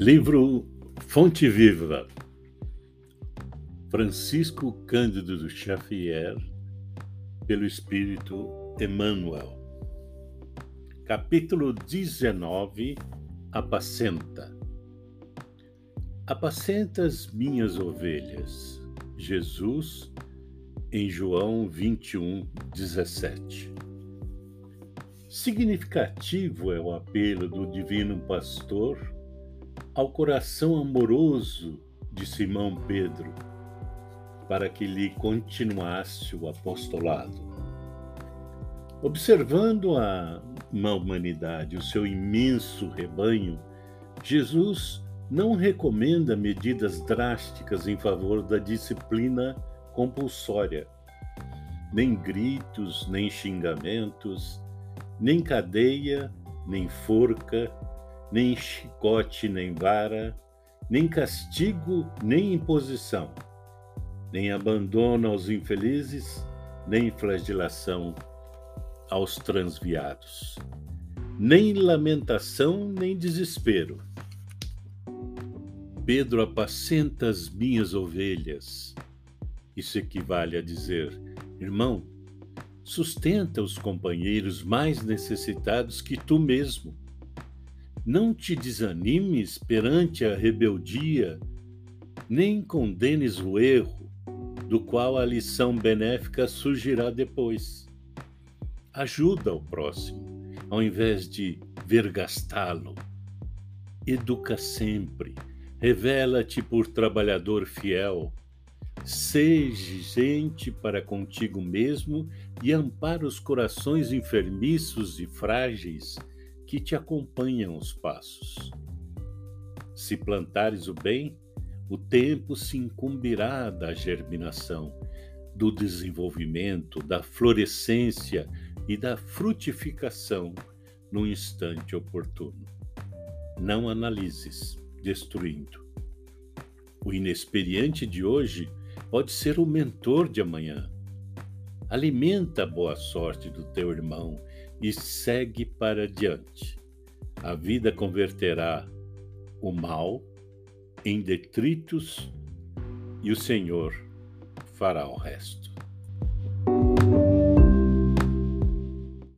Livro Fonte Viva, Francisco Cândido Xavier, pelo Espírito Emmanuel. Capítulo 19 Apacenta. Apacenta as minhas ovelhas. Jesus, em João 21, 17. Significativo é o apelo do Divino Pastor ao coração amoroso de Simão Pedro, para que lhe continuasse o apostolado. Observando a humanidade, o seu imenso rebanho, Jesus não recomenda medidas drásticas em favor da disciplina compulsória, nem gritos, nem xingamentos, nem cadeia, nem forca, nem chicote, nem vara, nem castigo, nem imposição, nem abandono aos infelizes, nem flagelação aos transviados, nem lamentação, nem desespero. Pedro apacenta as minhas ovelhas. Isso equivale a dizer, irmão, sustenta os companheiros mais necessitados que tu mesmo não te desanimes perante a rebeldia, nem condenes o erro, do qual a lição benéfica surgirá depois. Ajuda o próximo, ao invés de vergastá-lo. Educa sempre, revela-te por trabalhador fiel. Seja gente para contigo mesmo e ampara os corações enfermiços e frágeis que te acompanham os passos. Se plantares o bem, o tempo se incumbirá da germinação, do desenvolvimento, da florescência e da frutificação no instante oportuno. Não analises, destruindo. O inexperiente de hoje pode ser o mentor de amanhã. Alimenta a boa sorte do teu irmão e segue para diante. A vida converterá o mal em detritos e o Senhor fará o resto.